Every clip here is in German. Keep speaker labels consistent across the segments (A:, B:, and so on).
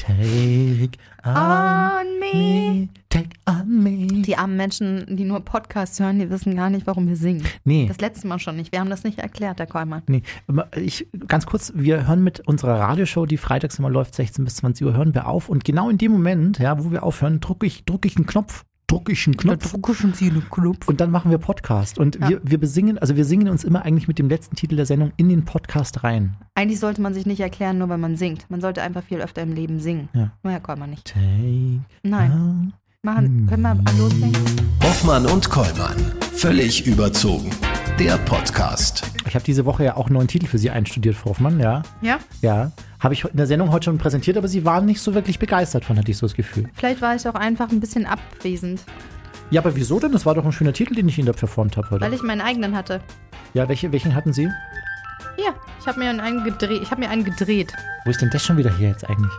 A: Take on,
B: me.
A: Take on me.
B: Die armen Menschen, die nur Podcasts hören, die wissen gar nicht, warum wir singen.
A: Nee.
B: Das letzte Mal schon nicht. Wir haben das nicht erklärt, der Kolmann.
A: Nee, ich, ganz kurz, wir hören mit unserer Radioshow, die freitags immer läuft, 16 bis 20 Uhr, hören wir auf. Und genau in dem Moment, ja, wo wir aufhören, drücke ich, drücke ich einen Knopf, drücke ich einen Knopf.
B: Knopf.
A: Und dann machen wir Podcast. Und
B: Ja.
A: wir, wir besingen, also wir singen uns immer eigentlich mit dem letzten Titel der Sendung in den Podcast rein.
B: Eigentlich sollte man sich nicht erklären, nur weil man singt. Man sollte einfach viel öfter im Leben singen.
A: Ja.
B: Nur Herr Kolmann nicht.
A: Take
B: Nein. Machen, können wir loslegen?
C: Hoffmann und Kollmann. Völlig überzogen. Der Podcast.
A: Ich habe diese Woche ja auch einen neuen Titel für Sie einstudiert, Frau Hoffmann, ja.
B: Ja?
A: Ja. Habe ich in der Sendung heute schon präsentiert, aber Sie waren nicht so wirklich begeistert von, hatte ich so das Gefühl.
B: Vielleicht war ich auch einfach ein bisschen abwesend,
A: Ja, aber wieso denn? Das war doch ein schöner Titel, den ich Ihnen da performt habe heute.
B: weil ich meinen eigenen hatte.
A: Ja, welche, welchen hatten Sie?
B: Hier, ich habe mir einen gedreht. Ich habe mir einen gedreht.
A: Wo ist denn das schon wieder hier jetzt eigentlich?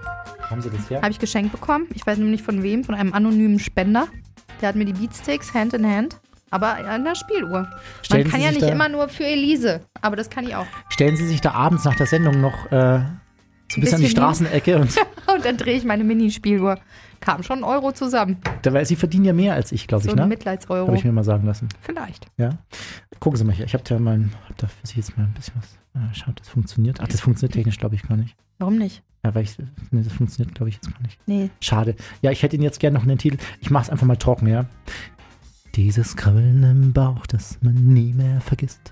A: Haben Sie das her?
B: Habe ich geschenkt bekommen. Ich weiß nämlich von wem, von einem anonymen Spender. Der hat mir die Beatsticks Hand in Hand. Aber an der Spieluhr.
A: Stellen
B: Man kann ja nicht immer nur für Elise. Aber das kann ich auch.
A: Stellen Sie sich da abends nach der Sendung noch äh, so ein bisschen an die Straßenecke und
B: Und dann drehe ich meine Minispieluhr. Kam schon ein Euro zusammen.
A: da, weil Sie verdienen ja mehr als ich, glaube
B: So
A: ich,
B: ein
A: ne?
B: Mitleidseuro.
A: Habe ich mir mal sagen lassen.
B: Vielleicht.
A: Ja. Gucken Sie mal hier. Ich habe da mal, hab da für Sie jetzt mal ein bisschen was. Äh, schaut, das funktioniert. Ach, das funktioniert technisch, glaube ich, gar nicht.
B: Warum nicht?
A: Ja, weil ich, nee, das funktioniert, glaube ich, jetzt gar nicht.
B: Nee.
A: Schade. Ja, ich hätte Ihnen jetzt gerne noch einen Titel. Ich mache es einfach mal trocken, ja. Dieses Kribbeln im Bauch, das man nie mehr vergisst.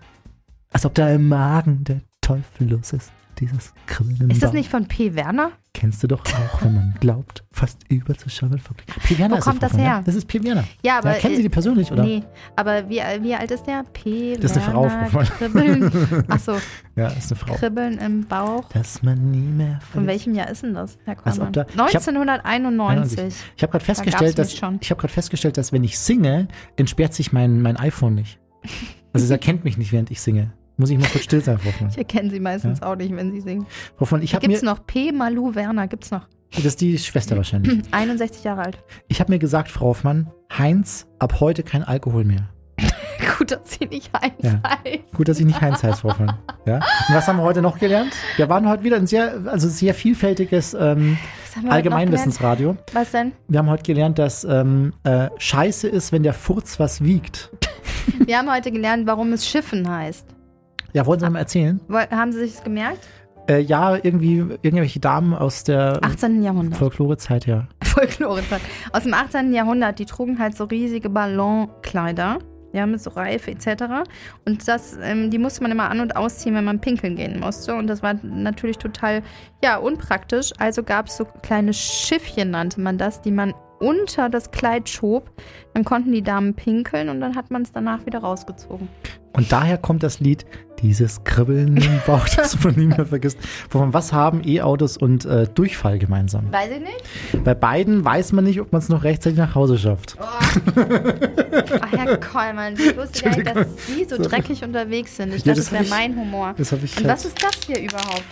A: Als ob da im Magen der Teufel los ist. Dieses Kribbeln im
B: Ist das nicht von P. Werner?
A: Kennst du doch auch, wenn man glaubt, fast überzuschauen. P. Werner
B: Wo
A: ist
B: kommt
A: das, Frau,
B: her?
A: Ne? Das ist P. Werner.
B: Ja, aber.
A: ja, kennen Sie die persönlich, oder?
B: Nee, aber wie, wie alt ist der? P.
A: Das ist eine Frau,
B: Werner. Kribbeln. Achso,
A: Ja, ist eine Frau.
B: Kribbeln im Bauch.
A: Dass man nie mehr
B: Von welchem Jahr ist denn das, Herr Kollmann?
A: da- ich hab-
B: 1991.
A: Ich habe gerade festgestellt, dass ich habe gerade festgestellt, dass wenn ich singe, entsperrt sich mein, mein iPhone nicht. Also es erkennt mich nicht, während ich singe. Muss ich mal kurz still sein, Frau Hoffmann.
B: Ich erkenne sie meistens auch nicht, wenn sie singen.
A: Frau Hoffmann, ich habe
B: Gibt's noch P. Malu Werner? Gibt's noch?
A: das ist die Schwester wahrscheinlich.
B: 61 Jahre alt.
A: Ich habe mir gesagt, Frau Hoffmann, Heinz, ab heute kein Alkohol mehr.
B: Gut, dass sie nicht eins
A: Ja.
B: heißt.
A: Gut, dass ich nicht Heinz heiße, Frau Hoffmann. Ja? Und was haben wir heute noch gelernt? Wir waren heute wieder ein sehr, also sehr vielfältiges ähm, Allgemeinwissensradio.
B: Was denn?
A: Wir haben heute gelernt, dass ähm, äh, Scheiße ist, wenn der Furz was wiegt.
B: Wir haben heute gelernt, warum es Schiffen heißt.
A: Ja, wollen Sie mal erzählen?
B: Haben Sie sich das gemerkt?
A: Äh, ja, irgendwie irgendwelche Damen aus der
B: 18. Jahrhundert.
A: Folklorezeit, ja.
B: Folklorezeit. Aus dem 18. Jahrhundert, die trugen halt so riesige Ballonkleider. Ja, mit so Reife etc. Und das, ähm, die musste man immer an- und ausziehen, wenn man pinkeln gehen musste. Und das war natürlich total, ja, unpraktisch. Also gab es so kleine Schiffchen, nannte man das, die man unter das Kleid schob. Dann konnten die Damen pinkeln und dann hat man es danach wieder rausgezogen.
A: Und daher kommt das Lied Dieses Kribbeln im Bauch, das man nie mehr vergisst. Wovon was haben E-Autos und äh, Durchfall gemeinsam?
B: Weiß ich nicht.
A: Bei beiden weiß man nicht, ob man es noch rechtzeitig nach Hause schafft.
B: Ach, Herr Kollmann, ich wusste gar nicht, dass Sie so dreckig unterwegs sind. Ich
A: Ja,
B: dachte,
A: das
B: das wäre mein Humor.
A: Das ich.
B: Und
A: Halt,
B: was ist das hier überhaupt?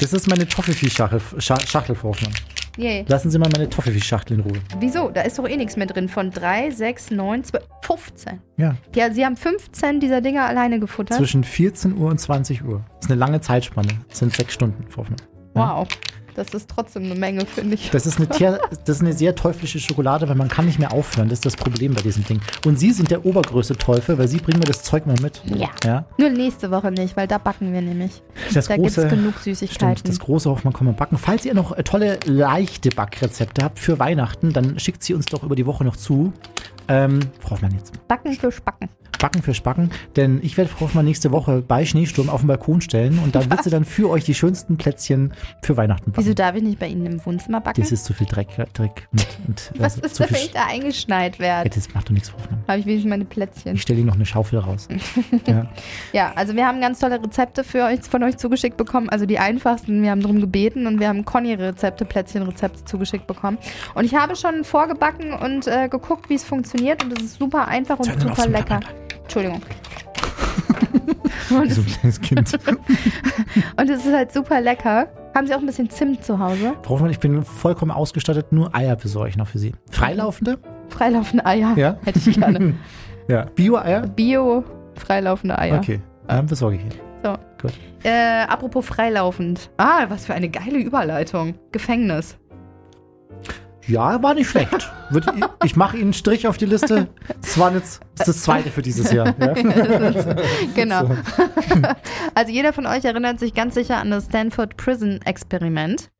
A: das ist meine Toffifee-Schachtel, Scha- Schachtel, Hoffmann.
B: Yay.
A: Lassen Sie mal meine Toffifee-Schachtel in Ruhe.
B: Wieso? Da ist doch eh nichts mehr drin. Von 3, 6, 9, 12, 15.
A: Ja,
B: Ja, Sie haben 15 dieser Dinger alleine gefuttert.
A: zwischen 14 Uhr und 20 Uhr. Das ist eine lange Zeitspanne. Das sind sechs Stunden, Frau Hoffmann. Ja.
B: Wow. Das ist trotzdem eine Menge, finde ich.
A: Das ist, eine Tier, das ist eine sehr teuflische Schokolade, weil man kann nicht mehr aufhören. Das ist das Problem bei diesem Ding. Und Sie sind der obergrößte Teufel, weil Sie bringen mir das Zeug mal mit.
B: Ja.
A: ja?
B: Nur nächste Woche nicht, weil da backen wir nämlich.
A: Das
B: da gibt es genug
A: stimmt,
B: Süßigkeiten.
A: das große Hoffmann kann man backen. Falls ihr noch äh, tolle, leichte Backrezepte habt für Weihnachten, dann schickt sie uns doch über die Woche noch zu. Ähm, Frau Hoffmann jetzt.
B: Backen für Spacken.
A: Backen für Spacken, denn ich werde Frau Hoffmann nächste Woche bei Schneesturm auf den Balkon stellen und dann wird sie dann für euch die schönsten Plätzchen für Weihnachten backen.
B: Wieso darf ich nicht bei Ihnen im Wohnzimmer backen?
A: Das ist zu viel Dreck, Dreck und, und
B: Was
A: also,
B: ist wenn ich da eingeschneit
A: Ja,
B: werde?
A: das macht doch nichts, Frau Hoffmann.
B: Habe ich wenigstens meine Plätzchen.
A: Ich stelle Ihnen noch eine Schaufel raus. ja.
B: Ja, also wir haben ganz tolle Rezepte für euch, von euch zugeschickt bekommen. Also die einfachsten, wir haben darum gebeten und wir haben Conny-Rezepte, Plätzchen-Rezepte zugeschickt bekommen. Und ich habe schon vorgebacken und äh, geguckt, wie es funktioniert und es ist super einfach und super lecker. Entschuldigung. Und,
A: so
B: es,
A: ein kleines Kind.
B: und es ist halt super lecker. Haben Sie auch ein bisschen Zimt zu Hause?
A: Frau Hoffmann, ich bin vollkommen ausgestattet, nur Eier besorge ich noch für Sie. Freilaufende?
B: Freilaufende Eier.
A: Ja.
B: Hätte ich gerne.
A: Ja. Bio-Eier?
B: Bio, freilaufende Eier.
A: Okay. Dann besorge ich Ihnen.
B: So.
A: Gut.
B: Äh, apropos freilaufend. Ah, was für eine geile Überleitung. Gefängnis.
A: Ja, war nicht schlecht. Ich mache Ihnen einen Strich auf die Liste. Das war jetzt das, das zweite für dieses Jahr. Ja.
B: genau. Also jeder von euch erinnert sich ganz sicher an das Stanford Prison Experiment.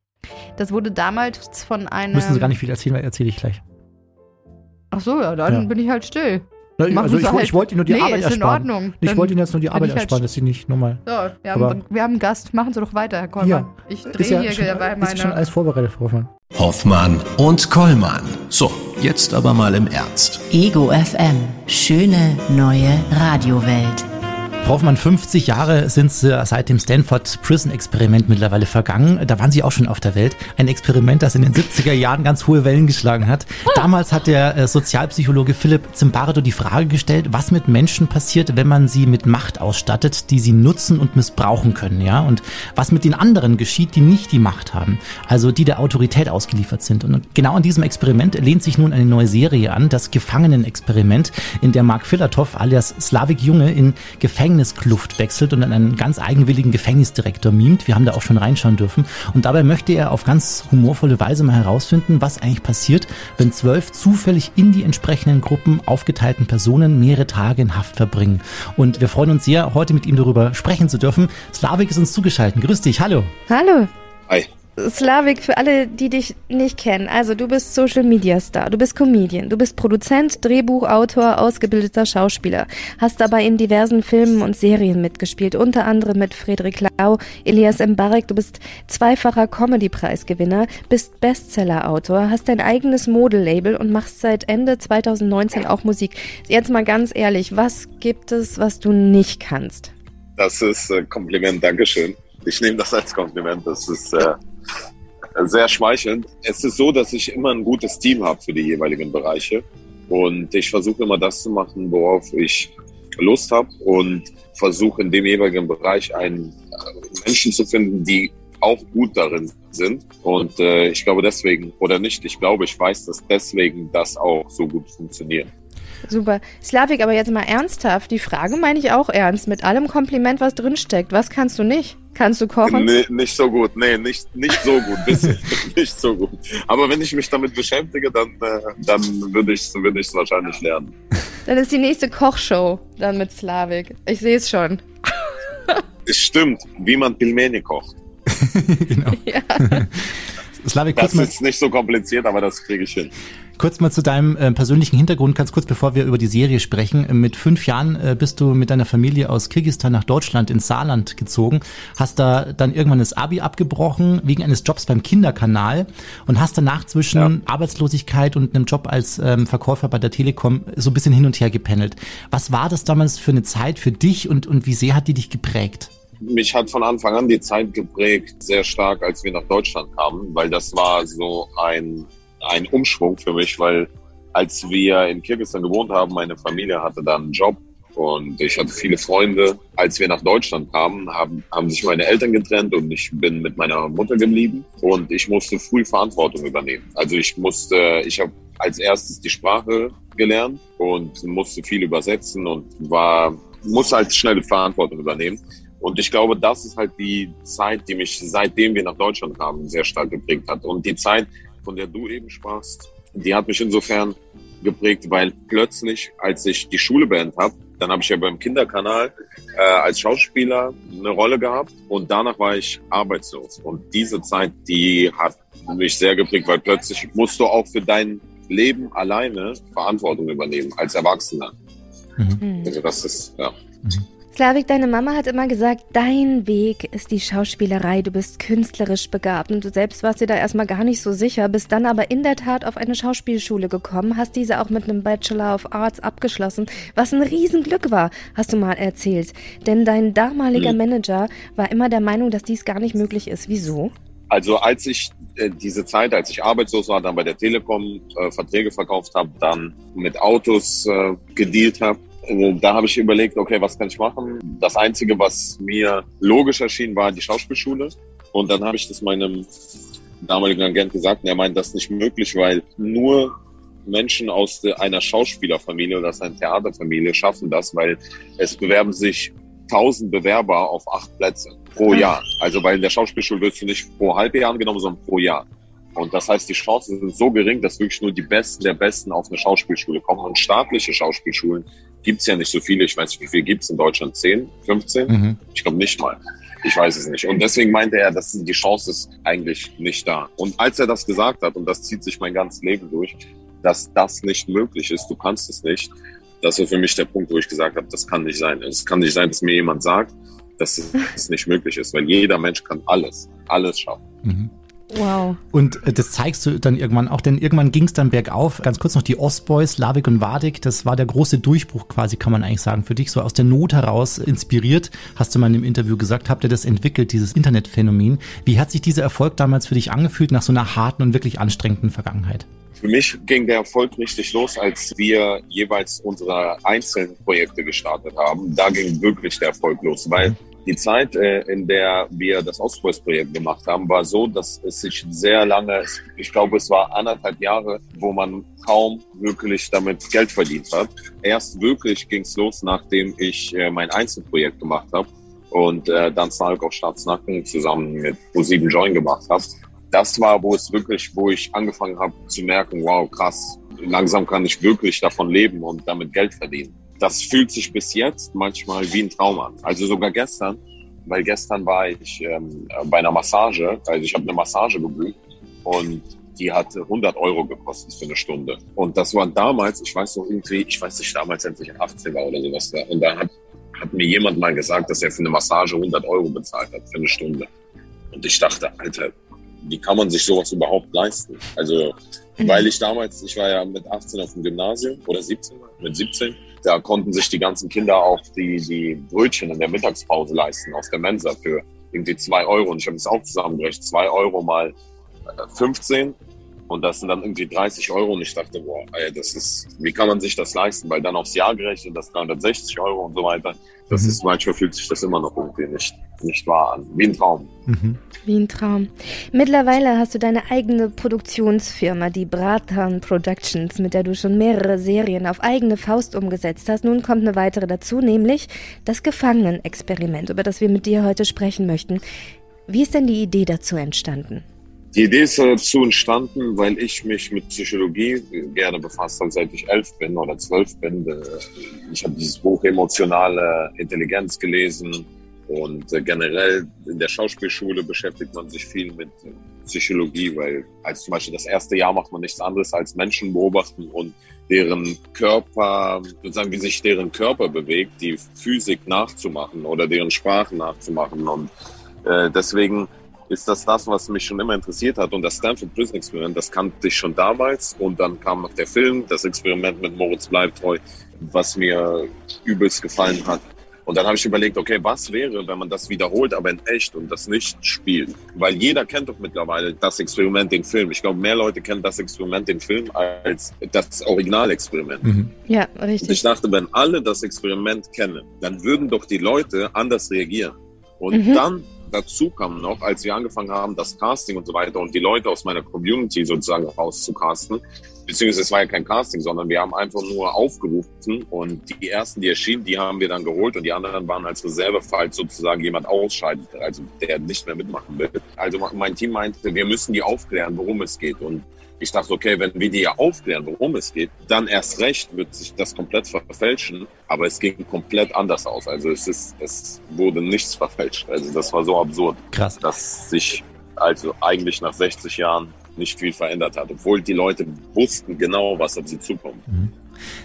B: Das wurde damals von einem.
A: Müssen Sie gar nicht viel erzählen, weil erzähle ich gleich.
B: Ach so, ja, dann
A: Ja.
B: bin ich halt still.
A: Na,
B: Machen
A: Also ich,
B: halt.
A: ich wollte Ihnen nur die
B: nee,
A: Arbeit
B: ist in
A: ersparen.
B: Ordnung.
A: Ich
B: Dann
A: wollte Ihnen jetzt nur die Arbeit
B: halt
A: ersparen, dass Sie nicht nochmal.
B: So, wir
A: Aber-
B: haben, wir haben einen Gast. Machen Sie doch weiter, Herr Kollmann.
A: Ja.
B: Ich
A: Ist
B: drehe
A: ja
B: hier
A: schon,
B: bei
A: ist schon
B: meiner.
A: alles vorbereitet, Frau Hoffmann.
C: Hoffmann und Kollmann. So, jetzt aber mal im Ernst.
D: Ego FM. Schöne neue Radiowelt.
A: Frau Hoffmann, 50 Jahre sind seit dem Stanford Prison Experiment mittlerweile vergangen. Da waren Sie auch schon auf der Welt. Ein Experiment, das in den 70er Jahren ganz hohe Wellen geschlagen hat. Damals hat der äh, Sozialpsychologe Philipp Zimbardo die Frage gestellt, was mit Menschen passiert, wenn man sie mit Macht ausstattet, die sie nutzen und missbrauchen können, ja? Und was mit den anderen geschieht, die nicht die Macht haben, also die der Autorität ausgeliefert sind. Und genau an diesem Experiment lehnt sich nun eine neue Serie an, das Gefangenenexperiment, in der Mark Filatov alias Slavik Junge in Gefängniskluft wechselt und an einen ganz eigenwilligen Gefängnisdirektor mimt. Wir haben da auch schon reinschauen dürfen. Und dabei möchte er auf ganz humorvolle Weise mal herausfinden, was eigentlich passiert, wenn zwölf zufällig in die entsprechenden Gruppen aufgeteilten Personen mehrere Tage in Haft verbringen. Und wir freuen uns sehr, heute mit ihm darüber sprechen zu dürfen. Slavik ist uns zugeschaltet. Grüß dich, hallo.
B: Hallo.
E: Hi.
B: Slavik, für alle, die dich nicht kennen, also du bist Social Media Star, du bist Comedian, du bist Produzent, Drehbuchautor, ausgebildeter Schauspieler, hast dabei in diversen Filmen und Serien mitgespielt, unter anderem mit Friedrich Lau, Elias Mbarek, du bist zweifacher Comedy-Preisgewinner, bist Bestseller-Autor, hast dein eigenes Modelabel und machst seit Ende 2019 auch Musik. Jetzt mal ganz ehrlich, was gibt es, was du nicht kannst?
E: Das ist äh, Kompliment, Dankeschön. Ich nehme das als Kompliment. Das ist äh, sehr schmeichelnd. Es ist so, dass ich immer ein gutes Team habe für die jeweiligen Bereiche. Und ich versuche immer das zu machen, worauf ich Lust habe und versuche in dem jeweiligen Bereich einen äh, Menschen zu finden, die auch gut darin sind. Und äh, ich glaube deswegen, oder nicht, ich glaube, ich weiß, dass deswegen das auch so gut funktioniert.
B: Super. Slavik, aber jetzt mal ernsthaft. Die Frage meine ich auch ernst. Mit allem Kompliment, was drinsteckt. Was kannst du nicht? Kannst du kochen?
E: Nee, nicht so gut, nee, nicht, nicht so gut, bisschen, nicht so gut. Aber wenn ich mich damit beschäftige, dann, äh, dann würde ich es ich's wahrscheinlich lernen.
B: Dann ist die nächste Kochshow dann mit Slavik. Ich sehe es schon.
E: Es stimmt, wie man Pilmeni kocht.
A: genau.
B: Ja.
A: Slavik, kurz
E: Das
A: mal,
E: ist nicht so kompliziert, aber das kriege ich hin.
A: Kurz mal zu deinem äh, persönlichen Hintergrund, ganz kurz, bevor wir über die Serie sprechen. Äh, Mit fünf Jahren äh, bist du mit deiner Familie aus Kirgisistan nach Deutschland ins Saarland gezogen, hast da dann irgendwann das Abi abgebrochen wegen eines Jobs beim Kinderkanal und hast danach zwischen
E: Ja.
A: Arbeitslosigkeit und einem Job als ähm, Verkäufer bei der Telekom so ein bisschen hin und her gependelt. Was war das damals für eine Zeit für dich und, und wie sehr hat die dich geprägt?
E: Mich hat von Anfang an die Zeit geprägt, sehr stark, als wir nach Deutschland kamen, weil das war so ein, ein Umschwung für mich, weil als wir in Kirgisistan gewohnt haben, meine Familie hatte dann einen Job und ich hatte viele Freunde. Als wir nach Deutschland kamen, haben, haben sich meine Eltern getrennt und ich bin mit meiner Mutter geblieben und ich musste früh Verantwortung übernehmen. Also ich musste, ich habe als erstes die Sprache gelernt und musste viel übersetzen und war, musste halt schnell Verantwortung übernehmen. Und ich glaube, das ist halt die Zeit, die mich seitdem wir nach Deutschland kamen, sehr stark geprägt hat. Und die Zeit, von der du eben sprachst, die hat mich insofern geprägt, weil plötzlich, als ich die Schule beendet habe, dann habe ich ja beim Kinderkanal äh, als Schauspieler eine Rolle gehabt und danach war ich arbeitslos. Und diese Zeit, die hat mich sehr geprägt, weil plötzlich musst du auch für dein Leben alleine Verantwortung übernehmen als Erwachsener.
B: Hm.
E: Also das ist, ja.
B: Slavik, deine Mama hat immer gesagt, dein Weg ist die Schauspielerei, du bist künstlerisch begabt und du selbst warst dir da erstmal gar nicht so sicher, bist dann aber in der Tat auf eine Schauspielschule gekommen, hast diese auch mit einem Bachelor of Arts abgeschlossen, was ein Riesenglück war, hast du mal erzählt. Denn dein damaliger
E: Mhm.
B: Manager war immer der Meinung, dass dies gar nicht möglich ist. Wieso?
E: Also als ich äh, diese Zeit, als ich arbeitslos war, dann bei der Telekom äh, Verträge verkauft habe, dann mit Autos äh, gedealt habe, da habe ich überlegt, okay, was kann ich machen? Das Einzige, was mir logisch erschien, war die Schauspielschule. Und dann habe ich das meinem damaligen Agent gesagt und er meint, das ist nicht möglich, weil nur Menschen aus einer Schauspielerfamilie oder aus einer Theaterfamilie schaffen das, weil es bewerben sich tausend Bewerber auf acht Plätze pro. Jahr. Also weil in der Schauspielschule wirst du nicht pro Halbjahr angenommen, sondern pro Jahr. Und das heißt, die Chancen sind so gering, dass wirklich nur die Besten der Besten auf eine Schauspielschule kommen. Und staatliche Schauspielschulen gibt's ja nicht so viele. Ich weiß nicht, wie viel gibt's in Deutschland? 10, 15?
A: Mhm.
E: Ich glaube nicht mal. Ich weiß es nicht. Und deswegen meinte er, dass die Chance ist eigentlich nicht da. Und als er das gesagt hat, und das zieht sich mein ganzes Leben durch, dass das nicht möglich ist, du kannst es nicht, das war für mich der Punkt, wo ich gesagt habe, das kann nicht sein. Es kann nicht sein, dass mir jemand sagt, dass es nicht möglich ist, weil jeder Mensch kann alles, alles schaffen.
A: Mhm.
B: Wow.
A: Und äh, das zeigst du dann irgendwann auch, denn irgendwann ging es dann bergauf. Ganz kurz noch die Ostboys, Lavik und Wadik, das war der große Durchbruch quasi, kann man eigentlich sagen, für dich. So aus der Not heraus inspiriert, hast du mal in einem Interview gesagt, habt ihr das entwickelt, dieses Internetphänomen. Wie hat sich dieser Erfolg damals für dich angefühlt nach so einer harten und wirklich anstrengenden Vergangenheit?
E: Für mich ging der Erfolg richtig los, als wir jeweils unsere einzelnen Projekte gestartet haben. Da ging wirklich der Erfolg los, weil die Zeit, äh, in der wir das Ostboys-Projekt gemacht haben, war so, dass es sich sehr lange, ich glaube, es war anderthalb Jahre, wo man kaum wirklich damit Geld verdient hat. Erst wirklich ging es los, nachdem ich äh, mein Einzelprojekt gemacht habe und äh, dann Snark auf Staatsnacken zusammen mit Pro7 Join gemacht habe. Das war, wo es wirklich, wo ich angefangen habe zu merken, wow, krass, langsam kann ich wirklich davon leben und damit Geld verdienen das fühlt sich bis jetzt manchmal wie ein Traum an. Also sogar gestern, weil gestern war ich ähm, bei einer Massage, also ich habe eine Massage gebucht und die hat 100 Euro gekostet für eine Stunde. Und das war damals, ich weiß noch irgendwie, ich weiß nicht, damals, als ich 18 war oder sowas da. Und da hat, hat mir jemand mal gesagt, dass er für eine Massage 100 Euro bezahlt hat für eine Stunde. Und ich dachte, Alter, wie kann man sich sowas überhaupt leisten? Also, weil ich damals, ich war ja mit 18 auf dem Gymnasium oder 17, mit 17 da konnten sich die ganzen Kinder auch die, die Brötchen in der Mittagspause leisten aus der Mensa für irgendwie zwei Euro. Und ich habe es auch zusammengerechnet, zwei Euro mal 15 äh, und das sind dann irgendwie 30 Euro. Und ich dachte, boah, ey, das ist, wie kann man sich das leisten? Weil dann aufs Jahr gerechnet, das 360 Euro und so weiter. Das mhm. ist, manchmal fühlt sich das immer noch irgendwie nicht, nicht wahr an. Wie ein Traum.
A: Mhm.
B: Wie ein Traum. Mittlerweile hast du deine eigene Produktionsfirma, die Bratan Productions, mit der du schon mehrere Serien auf eigene Faust umgesetzt hast. Nun kommt eine weitere dazu, nämlich das Gefangenenexperiment, über das wir mit dir heute sprechen möchten. Wie ist denn die Idee dazu entstanden?
E: Die Idee ist dazu entstanden, weil ich mich mit Psychologie gerne befasst habe, seit ich elf bin oder zwölf bin. Ich habe dieses Buch Emotionale Intelligenz gelesen und äh, generell in der Schauspielschule beschäftigt man sich viel mit Psychologie, weil als zum Beispiel das erste Jahr macht man nichts anderes als Menschen beobachten und deren Körper, sozusagen wie sich deren Körper bewegt, die Physik nachzumachen oder deren Sprachen nachzumachen. Und äh, deswegen ist das das, was mich schon immer interessiert hat. Und das Stanford Prison Experiment, das kannte ich schon damals. Und dann kam noch der Film, das Experiment mit Moritz Bleibtreu, was mir übelst gefallen hat. Und dann habe ich überlegt, okay, was wäre, wenn man das wiederholt, aber in echt und das nicht spielt? Weil jeder kennt doch mittlerweile das Experiment, den Film. Ich glaube, mehr Leute kennen das Experiment, den Film, als das Originalexperiment.
B: Mhm. Ja, richtig.
E: Und ich dachte, wenn alle das Experiment kennen, dann würden doch die Leute anders reagieren. Und mhm. dann dazu kam noch, als wir angefangen haben, das Casting und so weiter und die Leute aus meiner Community sozusagen rauszucasten, beziehungsweise es war ja kein Casting, sondern wir haben einfach nur aufgerufen und die ersten, die erschienen, die haben wir dann geholt und die anderen waren als Reserve, falls sozusagen jemand ausscheidet, also der nicht mehr mitmachen will. Also mein Team meinte, wir müssen die aufklären, worum es geht und ich dachte, okay, wenn wir dir aufklären, worum es geht, dann erst recht wird sich das komplett verfälschen. Aber es ging komplett anders aus. Also es ist, es wurde nichts verfälscht. Also das war so absurd,
A: Krass.
E: dass sich also eigentlich nach 60 Jahren nicht viel verändert hat, obwohl die Leute wussten genau, was auf sie zukommt.
A: Mhm.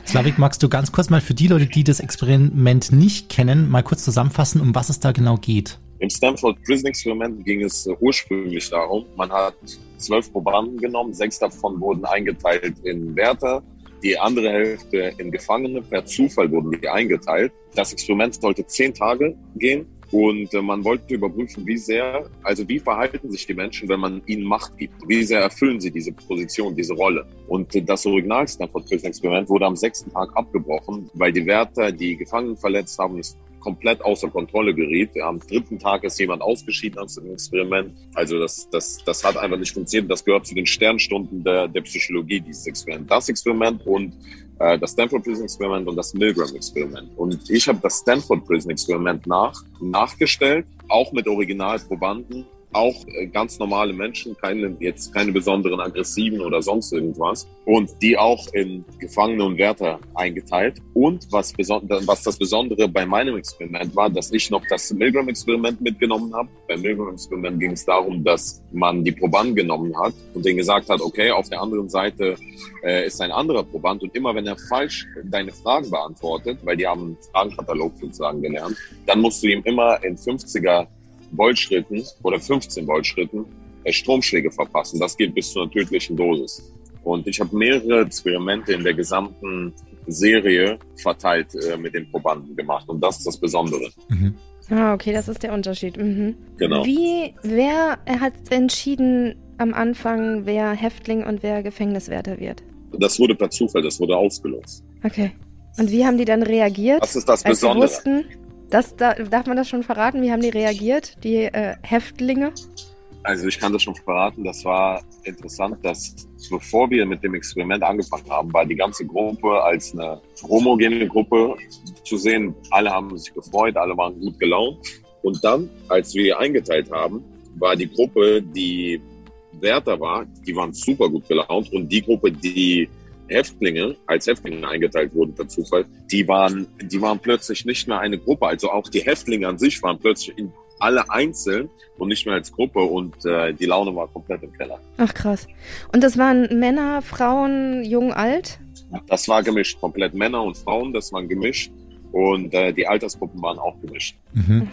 A: Slavik, magst du ganz kurz mal für die Leute, die das Experiment nicht kennen, mal kurz zusammenfassen, um was es da genau geht?
E: Im Stanford Prison Experiment ging es ursprünglich darum, man hat zwölf Probanden genommen, sechs davon wurden eingeteilt in Wärter, die andere Hälfte in Gefangene. Per Zufall wurden die eingeteilt. Das Experiment sollte zehn Tage gehen und äh, man wollte überprüfen, wie sehr, also wie verhalten sich die Menschen, wenn man ihnen Macht gibt? Wie sehr erfüllen sie diese Position, diese Rolle? Und äh, das Original Stanford Prison Experiment wurde am sechsten Tag abgebrochen, weil die Wärter die Gefangenen verletzt haben. Es komplett außer Kontrolle geriet. Am dritten Tag ist jemand ausgeschieden aus dem Experiment. Also das, das, das hat einfach nicht funktioniert. Das gehört zu den Sternstunden der, der Psychologie, dieses Experiment. Das Experiment und äh, das Stanford Prison Experiment und das Milgram Experiment. Und ich habe das Stanford Prison Experiment nach, nachgestellt, auch mit Originalprobanden auch äh, ganz normale Menschen, keine, jetzt keine besonderen aggressiven oder sonst irgendwas. Und die auch in Gefangene und Wärter eingeteilt. Und was, was das Besondere bei meinem Experiment war, dass ich noch das Milgram-Experiment mitgenommen habe. Beim Milgram-Experiment ging es darum, dass man die Probanden genommen hat und denen gesagt hat, okay, auf der anderen Seite äh, ist ein anderer Proband und immer wenn er falsch deine Fragen beantwortet, weil die haben einen Fragenkatalog sozusagen gelernt, dann musst du ihm immer in 50er Voltschritten oder 15 Voltschritten äh, Stromschläge verpassen. Das geht bis zu einer tödlichen Dosis. Und ich habe mehrere Experimente in der gesamten Serie verteilt äh, mit den Probanden gemacht. Und das ist das Besondere.
B: Mhm. Ah, okay, das ist der Unterschied. Mhm.
E: Genau.
B: Wie, wer hat entschieden am Anfang, wer Häftling und wer Gefängniswärter wird?
E: Das wurde per Zufall, das wurde ausgelost.
B: Okay. Und wie haben die dann reagiert?
E: Das ist das Besondere.
B: Als sie wussten, das, da, darf man das schon verraten? Wie haben die reagiert, die äh, Häftlinge?
E: Also ich kann das schon verraten. Das war interessant, dass bevor wir mit dem Experiment angefangen haben, war die ganze Gruppe als eine homogene Gruppe zu sehen. Alle haben sich gefreut, alle waren gut gelaunt. Und dann, als wir eingeteilt haben, war die Gruppe, die Wärter war, die waren super gut gelaunt. Und die Gruppe, die Häftlinge, als Häftlinge eingeteilt wurden per Zufall, die waren, die waren plötzlich nicht mehr eine Gruppe. Also auch die Häftlinge an sich waren plötzlich in, alle einzeln und nicht mehr als Gruppe und äh, die Laune war komplett im Keller.
B: Ach krass. Und das waren Männer, Frauen, jung, alt?
E: Das war gemischt, komplett Männer und Frauen, das waren gemischt und äh, die Altersgruppen waren auch gemischt.
A: Mhm.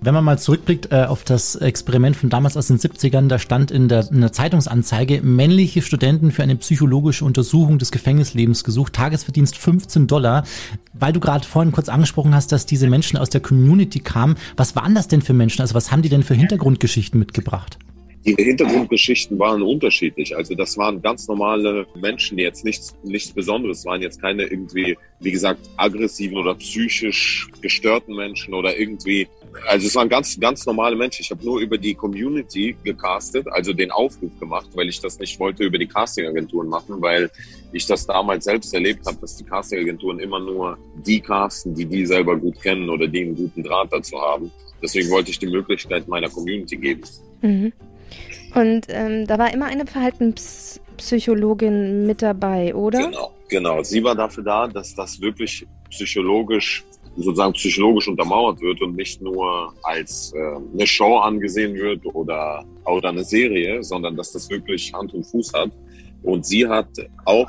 A: Wenn man mal zurückblickt äh, auf das Experiment von damals aus den 70ern, da stand in der, in der Zeitungsanzeige, männliche Studenten für eine psychologische Untersuchung des Gefängnislebens gesucht, Tagesverdienst 15 Dollar. Weil du gerade vorhin kurz angesprochen hast, dass diese Menschen aus der Community kamen, was waren das denn für Menschen? Also was haben die denn für Hintergrundgeschichten mitgebracht?
E: Die Hintergrundgeschichten waren unterschiedlich. Also das waren ganz normale Menschen, die jetzt nichts, nichts Besonderes waren. Jetzt keine irgendwie, wie gesagt, aggressiven oder psychisch gestörten Menschen oder irgendwie. Also es waren ganz, ganz normale Menschen. Ich habe nur über die Community gecastet, also den Aufruf gemacht, weil ich das nicht wollte über die Castingagenturen machen, weil ich das damals selbst erlebt habe, dass die Castingagenturen immer nur die casten, die die selber gut kennen oder die einen guten Draht dazu haben. Deswegen wollte ich die Möglichkeit meiner Community geben.
B: Mhm. Und ähm, da war immer eine Verhaltenspsychologin mit dabei, oder?
E: Genau, genau. Sie war dafür da, dass das wirklich psychologisch, sozusagen psychologisch untermauert wird und nicht nur als äh, eine Show angesehen wird oder, oder eine Serie, sondern dass das wirklich Hand und Fuß hat. Und sie hat auch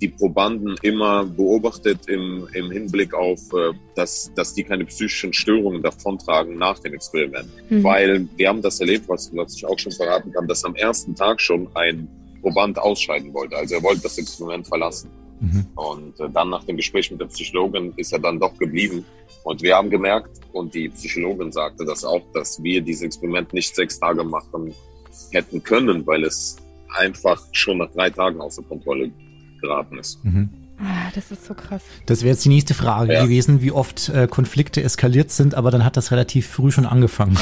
E: die Probanden immer beobachtet im, im Hinblick auf, äh, dass, dass die keine psychischen Störungen davontragen nach dem Experiment. Mhm. Weil wir haben das erlebt, was, was ich auch schon verraten kann, dass am ersten Tag schon ein Proband ausscheiden wollte. Also er wollte das Experiment verlassen. Mhm. Und äh, dann nach dem Gespräch mit der Psychologin ist er dann doch geblieben. Und wir haben gemerkt, und die Psychologin sagte das auch, dass wir dieses Experiment nicht sechs Tage machen hätten können, weil es einfach schon nach drei Tagen außer Kontrolle geraten ist. Mhm.
B: Ah, das ist so krass.
A: Das wäre jetzt die nächste Frage ja. gewesen, wie oft äh, Konflikte eskaliert sind, aber dann hat das relativ früh schon angefangen.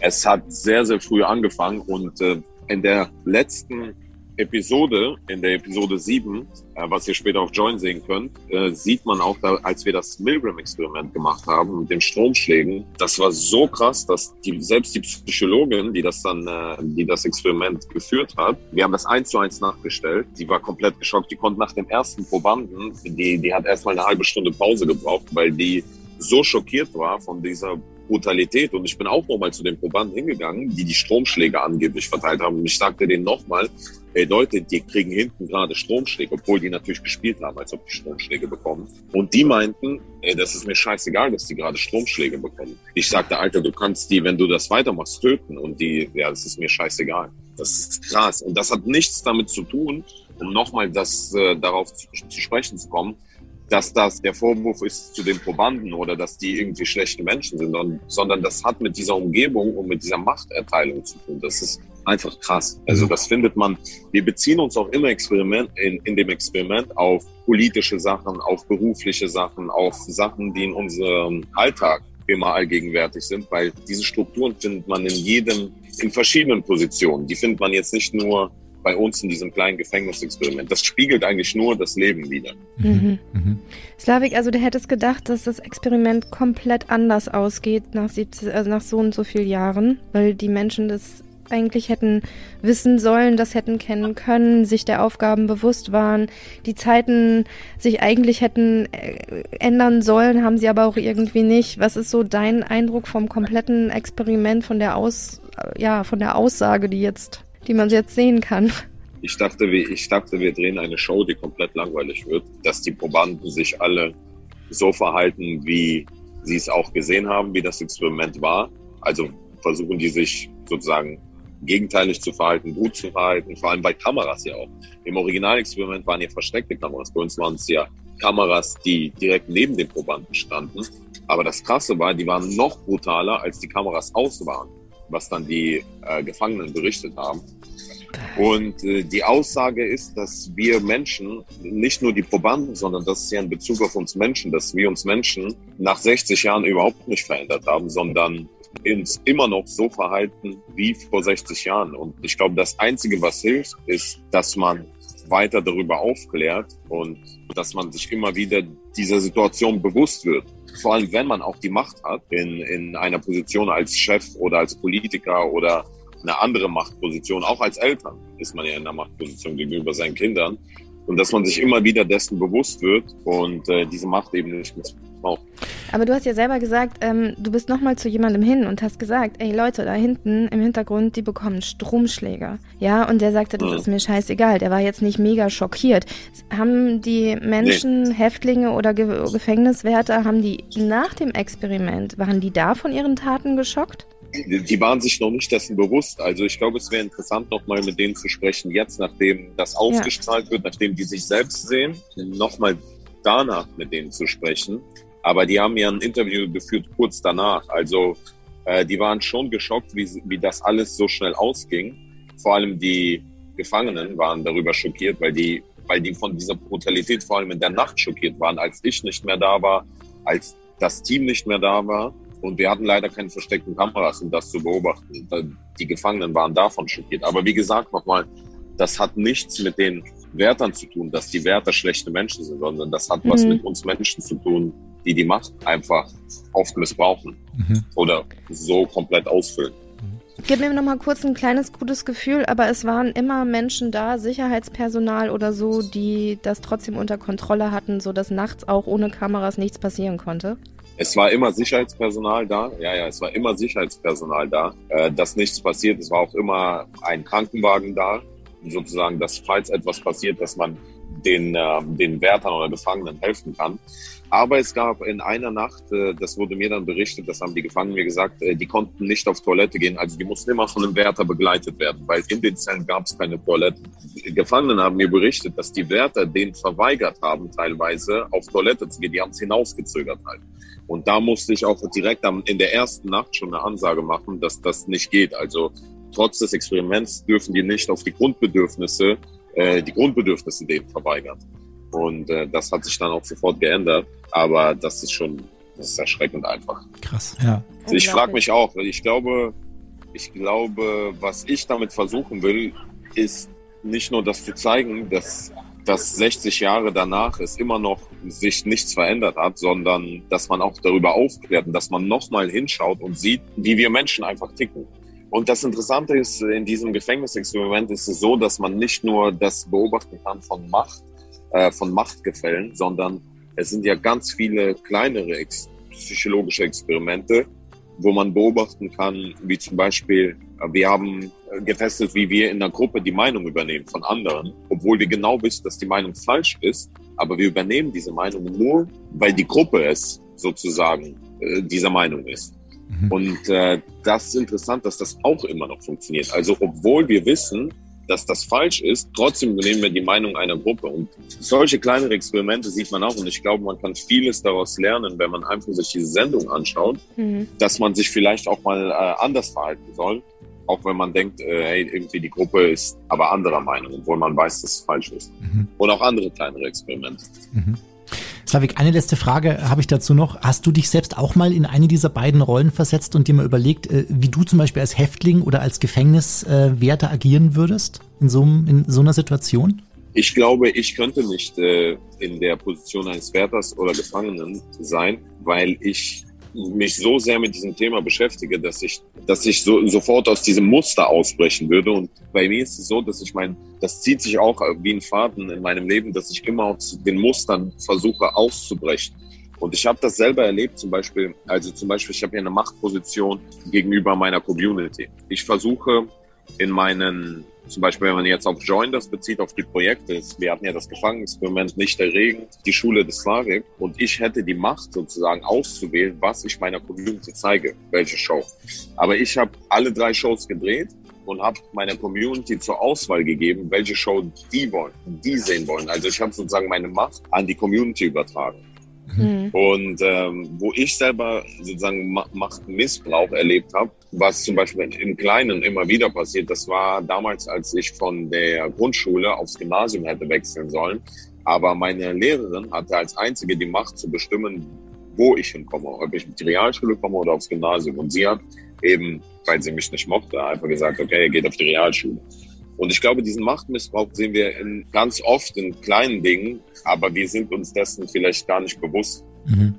E: Es hat sehr, sehr früh angefangen und äh, in der letzten Episode, in der Episode 7, äh, was ihr später auf Join sehen könnt, äh, sieht man auch, da, als wir das Milgram-Experiment gemacht haben mit den Stromschlägen, das war so krass, dass die, selbst die Psychologin, die das dann, äh, die das Experiment geführt hat, wir haben das eins zu eins nachgestellt, die war komplett geschockt. Die konnte nach dem ersten Probanden, die, die hat erstmal eine halbe Stunde Pause gebraucht, weil die so schockiert war von dieser Brutalität. Und ich bin auch nochmal zu den Probanden hingegangen, die die Stromschläge angeblich verteilt haben. Und ich sagte denen nochmal, ey Leute, die kriegen hinten gerade Stromschläge, obwohl die natürlich gespielt haben, als ob die Stromschläge bekommen. Und die meinten, ey, das ist mir scheißegal, dass die gerade Stromschläge bekommen. Ich sagte, Alter, du kannst die, wenn du das weitermachst, töten. Und die, ja, das ist mir scheißegal. Das ist krass. Und das hat nichts damit zu tun, um nochmal das äh, darauf zu, zu sprechen zu kommen, dass das der Vorwurf ist zu den Probanden oder dass die irgendwie schlechte Menschen sind, sondern das hat mit dieser Umgebung und mit dieser Machterteilung zu tun. Das ist einfach krass. Also das findet man, wir beziehen uns auch immer Experiment, in, in dem Experiment auf politische Sachen, auf berufliche Sachen, auf Sachen, die in unserem Alltag immer allgegenwärtig sind, weil diese Strukturen findet man in jedem, in verschiedenen Positionen. Die findet man jetzt nicht nur bei uns in diesem kleinen Gefängnisexperiment. Das spiegelt eigentlich nur das Leben wieder.
F: Mhm. Mhm. Slavik, also du hättest gedacht, dass das Experiment komplett anders ausgeht nach, 70, also nach so und so vielen Jahren, weil die Menschen das eigentlich hätten wissen sollen, das hätten kennen können, sich der Aufgaben bewusst waren, die Zeiten sich eigentlich hätten äh, ändern sollen, haben sie aber auch irgendwie nicht. Was ist so dein Eindruck vom kompletten Experiment, von der Aus, ja, von der Aussage, die jetzt, die man jetzt sehen kann?
E: Ich dachte, ich dachte, wir drehen eine Show, die komplett langweilig wird, dass die Probanden sich alle so verhalten, wie sie es auch gesehen haben, wie das Experiment war. Also versuchen die sich sozusagen gegenteilig zu verhalten, gut zu verhalten, vor allem bei Kameras ja auch. Im Originalexperiment waren ja versteckte Kameras. Bei uns waren es ja Kameras, die direkt neben den Probanden standen. Aber das Krasse war, die waren noch brutaler, als die Kameras aus waren, was dann die äh, Gefangenen berichtet haben. Und äh, die Aussage ist, dass wir Menschen, nicht nur die Probanden, sondern das ist ja in Bezug auf uns Menschen, dass wir uns Menschen nach 60 Jahren überhaupt nicht verändert haben, sondern uns immer noch so verhalten wie vor 60 Jahren. Und ich glaube, das Einzige, was hilft, ist, dass man weiter darüber aufklärt und dass man sich immer wieder dieser Situation bewusst wird. Vor allem, wenn man auch die Macht hat in, in einer Position als Chef oder als Politiker oder eine andere Machtposition, auch als Eltern ist man ja in einer Machtposition gegenüber seinen Kindern. Und dass man sich immer wieder dessen bewusst wird und äh, diese Macht eben nicht missbraucht.
F: Aber du hast ja selber gesagt, ähm, du bist nochmal zu jemandem hin und hast gesagt, ey Leute, da hinten im Hintergrund, die bekommen Stromschläger. Ja, und der sagte, das mhm. ist mir scheißegal. Der war jetzt nicht mega schockiert. Haben die Menschen, nee. Häftlinge oder Ge Gefängniswärter, haben die nach dem Experiment, waren die da von ihren Taten geschockt?
E: die waren sich noch nicht dessen bewusst. Also ich glaube, es wäre interessant, nochmal mit denen zu sprechen, jetzt, nachdem das ausgestrahlt ja. wird, nachdem die sich selbst sehen, nochmal danach mit denen zu sprechen. Aber die haben ja ein Interview geführt kurz danach. Also äh, die waren schon geschockt, wie, wie das alles so schnell ausging. Vor allem die Gefangenen waren darüber schockiert, weil die, weil die von dieser Brutalität vor allem in der Nacht schockiert waren, als ich nicht mehr da war, als das Team nicht mehr da war. Und wir hatten leider keine versteckten Kameras, um das zu beobachten. Die Gefangenen waren davon schockiert. Aber wie gesagt, nochmal, das hat nichts mit den Wärtern zu tun, dass die Wärter schlechte Menschen sind, sondern das hat mhm. was mit uns Menschen zu tun, die die Macht einfach oft missbrauchen mhm. oder so komplett ausfüllen.
F: Gib mir noch mal kurz ein kleines gutes Gefühl, aber es waren immer Menschen da, Sicherheitspersonal oder so, die das trotzdem unter Kontrolle hatten, so dass nachts auch ohne Kameras nichts passieren konnte.
E: Es war immer Sicherheitspersonal da. Ja, ja, es war immer Sicherheitspersonal da, äh, dass nichts passiert. Es war auch immer ein Krankenwagen da, sozusagen, dass falls etwas passiert, dass man den, äh, den Wärtern oder Gefangenen helfen kann. Aber es gab in einer Nacht, äh, das wurde mir dann berichtet, das haben die Gefangenen mir gesagt, äh, die konnten nicht auf Toilette gehen. Also die mussten immer von einem Wärter begleitet werden, weil in den Zellen gab es keine Toilette. Die Gefangenen haben mir berichtet, dass die Wärter denen verweigert haben, teilweise auf Toilette zu gehen. Die haben es hinausgezögert halt. Und da musste ich auch direkt in der ersten Nacht schon eine Ansage machen, dass das nicht geht. Also trotz des Experiments dürfen die nicht auf die Grundbedürfnisse, äh, die Grundbedürfnisse denen verweigern. Und äh, das hat sich dann auch sofort geändert. Aber das ist schon, das ist erschreckend einfach.
A: Krass, ja.
E: Also ich frage mich auch, weil ich glaube, ich glaube, was ich damit versuchen will, ist nicht nur das zu zeigen, dass, dass 60 Jahre danach es immer noch sich nichts verändert hat, sondern dass man auch darüber aufklärt und dass man nochmal hinschaut und sieht, wie wir Menschen einfach ticken. Und das Interessante ist, in diesem Gefängnisexperiment ist es so, dass man nicht nur das beobachten kann von Macht, äh, von Machtgefällen, sondern es sind ja ganz viele kleinere ex psychologische Experimente, wo man beobachten kann, wie zum Beispiel, äh, wir haben äh, getestet, wie wir in der Gruppe die Meinung übernehmen von anderen, obwohl wir genau wissen, dass die Meinung falsch ist, aber wir übernehmen diese Meinung nur, weil die Gruppe es sozusagen äh, dieser Meinung ist. Mhm. Und äh, das ist interessant, dass das auch immer noch funktioniert. Also obwohl wir wissen, dass das falsch ist. Trotzdem übernehmen wir die Meinung einer Gruppe. Und solche kleinere Experimente sieht man auch. Und ich glaube, man kann vieles daraus lernen, wenn man einfach sich diese Sendung anschaut, mhm. dass man sich vielleicht auch mal äh, anders verhalten soll. Auch wenn man denkt, äh, hey, irgendwie die Gruppe ist aber anderer Meinung, obwohl man weiß, dass es falsch ist. Mhm. Und auch andere kleinere Experimente. Mhm.
A: Slavik, eine letzte Frage habe ich dazu noch. Hast du dich selbst auch mal in eine dieser beiden Rollen versetzt und dir mal überlegt, äh, wie du zum Beispiel als Häftling oder als Gefängniswärter agieren würdest in so, in so einer Situation?
E: Ich glaube, ich könnte nicht äh, in der Position eines Wärters oder Gefangenen sein, weil ich mich so sehr mit diesem Thema beschäftige, dass ich, dass ich so, sofort aus diesem Muster ausbrechen würde. Und bei mir ist es so, dass ich mein, das zieht sich auch wie ein Faden in meinem Leben, dass ich immer aus den Mustern versuche auszubrechen. Und ich habe das selber erlebt, zum Beispiel, also zum Beispiel, ich habe hier eine Machtposition gegenüber meiner Community. Ich versuche in meinen, zum Beispiel, wenn man jetzt auf Join das bezieht, auf die Projekte, wir hatten ja das Gefangenexperiment nicht der Regen, die Schule des Slavik und ich hätte die Macht sozusagen auszuwählen, was ich meiner Community zeige, welche Show. Aber ich habe alle drei Shows gedreht und habe meiner Community zur Auswahl gegeben, welche Show die wollen, die sehen wollen. Also ich habe sozusagen meine Macht an die Community übertragen.
B: Mhm.
E: Und ähm, wo ich selber sozusagen Ma- Machtmissbrauch erlebt habe, was zum Beispiel im Kleinen immer wieder passiert, das war damals, als ich von der Grundschule aufs Gymnasium hätte wechseln sollen. Aber meine Lehrerin hatte als einzige die Macht zu bestimmen, wo ich hinkomme, ob ich auf die Realschule komme oder aufs Gymnasium. Und sie hat eben, weil sie mich nicht mochte, einfach gesagt, okay, geht auf die Realschule. Und ich glaube, diesen Machtmissbrauch sehen wir in, ganz oft in kleinen Dingen, aber wir sind uns dessen vielleicht gar nicht bewusst.
A: Mhm.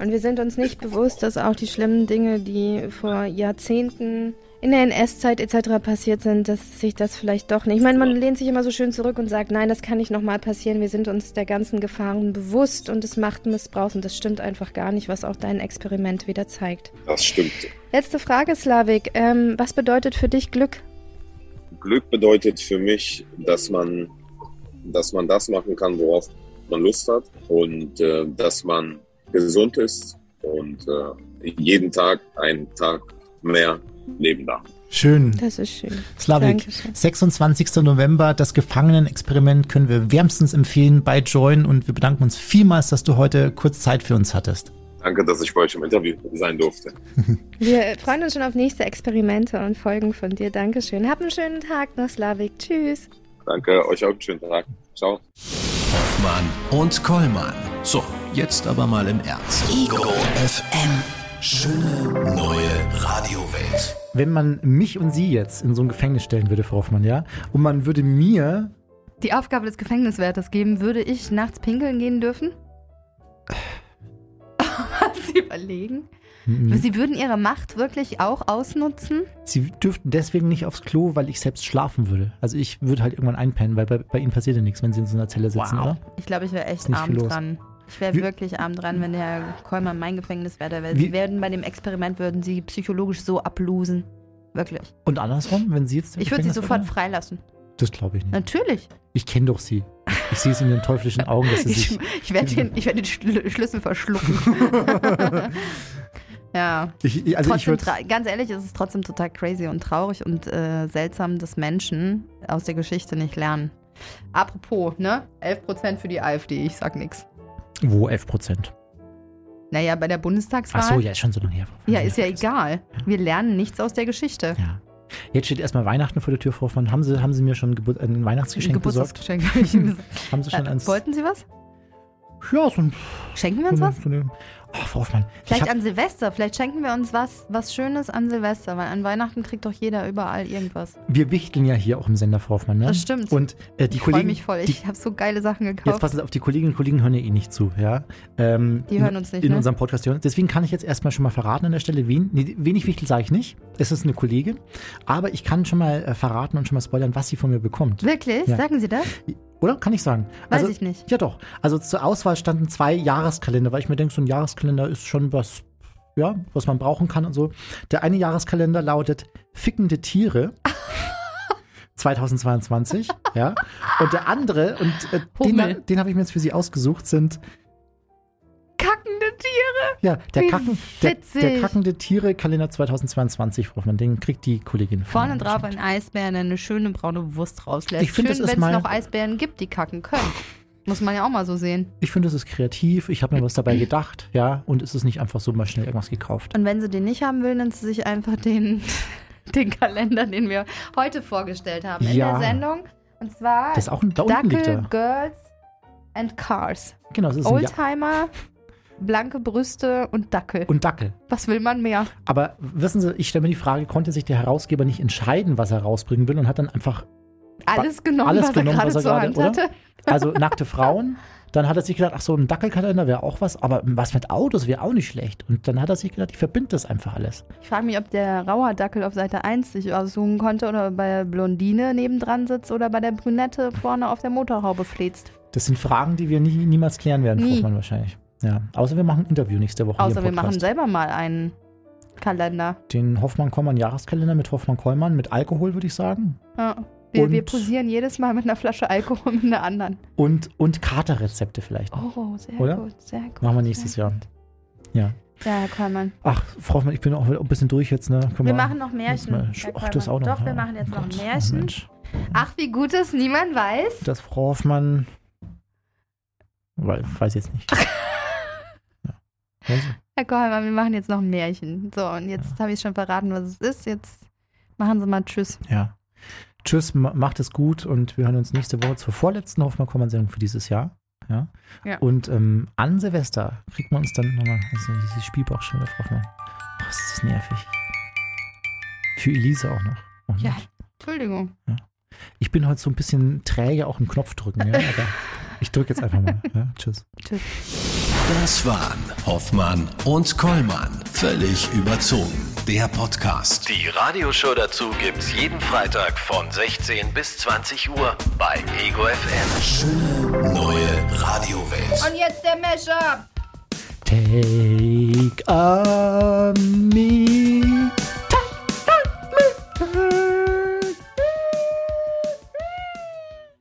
B: Und wir sind uns nicht bewusst, dass auch die schlimmen Dinge, die vor Jahrzehnten in der NS-Zeit etc. passiert sind, dass sich das vielleicht doch nicht. Ich meine, man lehnt sich immer so schön zurück und sagt, nein, das kann nicht nochmal passieren. Wir sind uns der ganzen Gefahren bewusst und des Machtmissbrauchs und das stimmt einfach gar nicht, was auch dein Experiment wieder zeigt.
E: Das stimmt.
B: Letzte Frage, Slavik. Ähm, was bedeutet für dich Glück?
E: Glück bedeutet für mich, dass man, dass man das machen kann, worauf man Lust hat und äh, dass man gesund ist und äh, jeden Tag einen Tag mehr leben darf.
A: Schön.
B: Das ist schön.
A: Slavik,
B: Dankeschön.
A: 26. November, das Gefangenenexperiment können wir wärmstens empfehlen bei Join und wir bedanken uns vielmals, dass du heute kurz Zeit für uns hattest.
E: Danke, dass ich bei euch im Interview sein durfte.
B: Wir freuen uns schon auf nächste Experimente und Folgen von dir. Dankeschön. Hab einen schönen Tag noch, Slavik. Tschüss.
E: Danke, euch auch einen schönen Tag. Ciao.
C: Hoffmann und Kollmann. So, jetzt aber mal im Ernst.
D: Ego FM.
C: Schöne neue Radiowelt.
A: Wenn man mich und sie jetzt in so ein Gefängnis stellen würde, Frau Hoffmann, ja, und man würde mir
B: Die Aufgabe des Gefängniswärters geben, würde ich nachts pinkeln gehen dürfen? Sie überlegen.
A: Mhm.
B: Sie würden ihre Macht wirklich auch ausnutzen?
A: Sie dürften deswegen nicht aufs Klo, weil ich selbst schlafen würde. Also ich würde halt irgendwann einpennen, weil bei, bei ihnen passiert ja nichts, wenn sie in so einer Zelle sitzen, oder?
B: Ich glaube, ich wäre echt arm dran. Ich wäre wirklich arm dran, wenn der Herr Kollmann mein Gefängnis wäre. Weil Sie werden bei dem Experiment, würden Sie psychologisch so ablosen. Wirklich.
A: Und andersrum, wenn sie jetzt
B: Ich würde Sie sofort
A: wäre?
B: freilassen.
A: Das glaube ich nicht.
B: Natürlich.
A: Ich kenne doch sie. Ich sehe es in den teuflischen Augen, dass sie
B: Ich,
A: sich.
B: ich werde den, ich werd den Schl Schlüssel verschlucken. ja.
A: Ich, ich- also ich
B: trotzdem, tra- ganz ehrlich, ist es trotzdem total crazy und traurig und äh, seltsam, dass Menschen aus der Geschichte nicht lernen. Apropos, ne? 11% für die AfD, ich sag nix.
A: Wo 11 Prozent?
B: Naja, bei der Bundestagswahl.
A: Ach so, ja, ist schon so lange her.
B: Ja, ist ja egal. Wir lernen nichts aus der Geschichte.
A: Ja. Jetzt steht erstmal Weihnachten vor der Tür, Frau Hoffmann. Haben Sie, haben Sie mir schon Gebur ein Weihnachtsgeschenk besorgt?
B: Geburtstagsgeschenk. hab ich ihm gesagt.
A: Haben Sie schon
B: äh,
A: eins?
B: wollten Sie was?
A: Ja, so ein.
B: Schenken wir uns
A: so
B: was?
A: so eine- Oh, Frau Hoffmann. ich
B: Vielleicht
A: hab-
B: an Silvester. Vielleicht schenken wir uns was, was Schönes an Silvester, weil an Weihnachten kriegt doch jeder überall irgendwas.
A: wir wichteln ja hier auch im Sender, Frau Hoffmann. Ne?
B: Das stimmt.
A: Und äh, die
B: ich freue mich voll. Ich habe so geile Sachen
A: Jetzt
B: gekauft.
A: passen Sie auf, die Kolleginnen und Kollegen hören ja eh nicht zu, ja. Ähm,
B: Die hören uns nicht,
A: In
B: ne?
A: unserem Podcast. hören. Deswegen kann ich jetzt erstmal schon mal verraten an der Stelle, wen, nee, wenig wichtig sage ich nicht. Es ist eine Kollegin. Aber ich kann schon mal äh, verraten und schon mal spoilern, was sie von mir bekommt.
B: Wirklich?
A: Ja.
B: Sagen Sie das?
A: Oder? Kann ich sagen.
B: Weiß
A: also,
B: ich nicht.
A: Ja, doch. Also zur Auswahl standen zwei Jahreskalender, weil ich mir denke, so ein Jahreskalender ist schon was, ja, was man brauchen kann und so. Der eine Jahreskalender lautet Fickende Tiere. 2022, ja. Und der andere, und äh, den, den habe ich mir jetzt für Sie ausgesucht, sind
B: Tiere.
A: Ja, der,
B: Wie
A: Kacken, der, der kackende Tiere-Kalender 2022, Frau Hoffmann, den kriegt die Kollegin
B: Vorne drauf ein Eisbär, der eine schöne braune Wurst rauslässt.
A: Ich find,
B: Schön,
A: das ist
B: wenn es noch Eisbären gibt, die kacken können. Muss man ja auch mal so sehen.
A: Ich finde, es ist kreativ, ich habe mir was dabei gedacht, ja, und es ist nicht einfach so mal schnell irgendwas gekauft.
B: Und wenn sie den nicht haben will, nimmt sie sich einfach den, den Kalender, den wir heute vorgestellt haben in
A: Ja.
B: der Sendung. Und zwar
A: Das ist auch ein, da
B: Dackel. Girls and Cars.
A: Genau, es ist
B: Oldtimer, blanke Brüste und Dackel.
A: und Dackel.
B: Was will man mehr?
A: Aber wissen Sie, ich stelle mir die Frage, konnte sich der Herausgeber nicht entscheiden, was er rausbringen will und hat dann einfach,
B: Alles genommen,
A: alles
B: was
A: genommen,
B: er gerade
A: was er
B: zur
A: gerade-
B: Hand
A: oder?
B: hatte.
A: also nackte Frauen, dann hat er sich gedacht, ach so, ein Dackelkalender wäre auch was, aber was mit Autos wäre auch nicht schlecht. Und dann hat er sich gedacht, ich verbinde das einfach alles.
B: Ich frage mich, ob der Rauhardackel auf Seite 1 sich aussuchen konnte oder bei der Blondine nebendran sitzt oder bei der Brünette vorne auf der Motorhaube fläzt.
A: Das sind Fragen, die wir nie, niemals klären werden,
B: Nie.
A: Hoffmann wahrscheinlich. Ja, außer wir machen ein Interview nächste Woche
B: Außer wir machen selber mal einen Kalender.
A: Den Hoffmann-Kollmann Jahreskalender mit Hoffmann-Kollmann mit Alkohol, würde ich sagen.
B: Ja. Wir, wir posieren jedes Mal mit einer Flasche Alkohol mit einer anderen.
A: Und, und Katerrezepte vielleicht. noch.
B: Oh, sehr
A: Oder?
B: gut, sehr gut.
A: Machen wir nächstes Jahr.
B: gut.
A: Ja.
B: Ja, Herr Kollmann.
A: Ach, Frau Hoffmann, ich bin auch ein bisschen durch jetzt, ne? Können
B: Wir machen noch Märchen.
A: Mal- Ach, das auch noch.
B: Doch, wir machen jetzt
A: Oh
B: noch
A: Gott. Oh,
B: Märchen.
A: Mensch.
B: Ach, wie gut es niemand weiß.
A: Das Frau Hoffmann. Weil, weiß jetzt nicht. ja. Also,
B: Herr Kollmann, wir machen jetzt noch ein Märchen. So, und jetzt habe ich schon verraten, was es ist. Jetzt machen Sie mal Tschüss.
A: ja. Tschüss, ma- macht es gut und wir hören uns nächste Woche zur vorletzten Hoffmann-Kommand-Sendung für dieses Jahr. Ja.
B: Ja.
A: Und ähm, an Silvester kriegt man uns dann nochmal, also dieses Spielbach schon wieder, Hoffmann. Ach, ist das nervig. Für Elise auch noch. Oh,
B: Ja. Entschuldigung.
A: Ich bin heute so ein bisschen träge, auch einen Knopf drücken, ja. Aber ich drücke jetzt einfach mal. Ja. Tschüss.
B: Tschüss.
C: Das waren Hoffmann und Kollmann. Völlig überzogen. Der Podcast. Die Radioshow dazu gibt's jeden Freitag von 16 bis 20 Uhr bei Ego FM. Schöne neue Radiowelt.
B: Und jetzt der Mashup.
A: Take a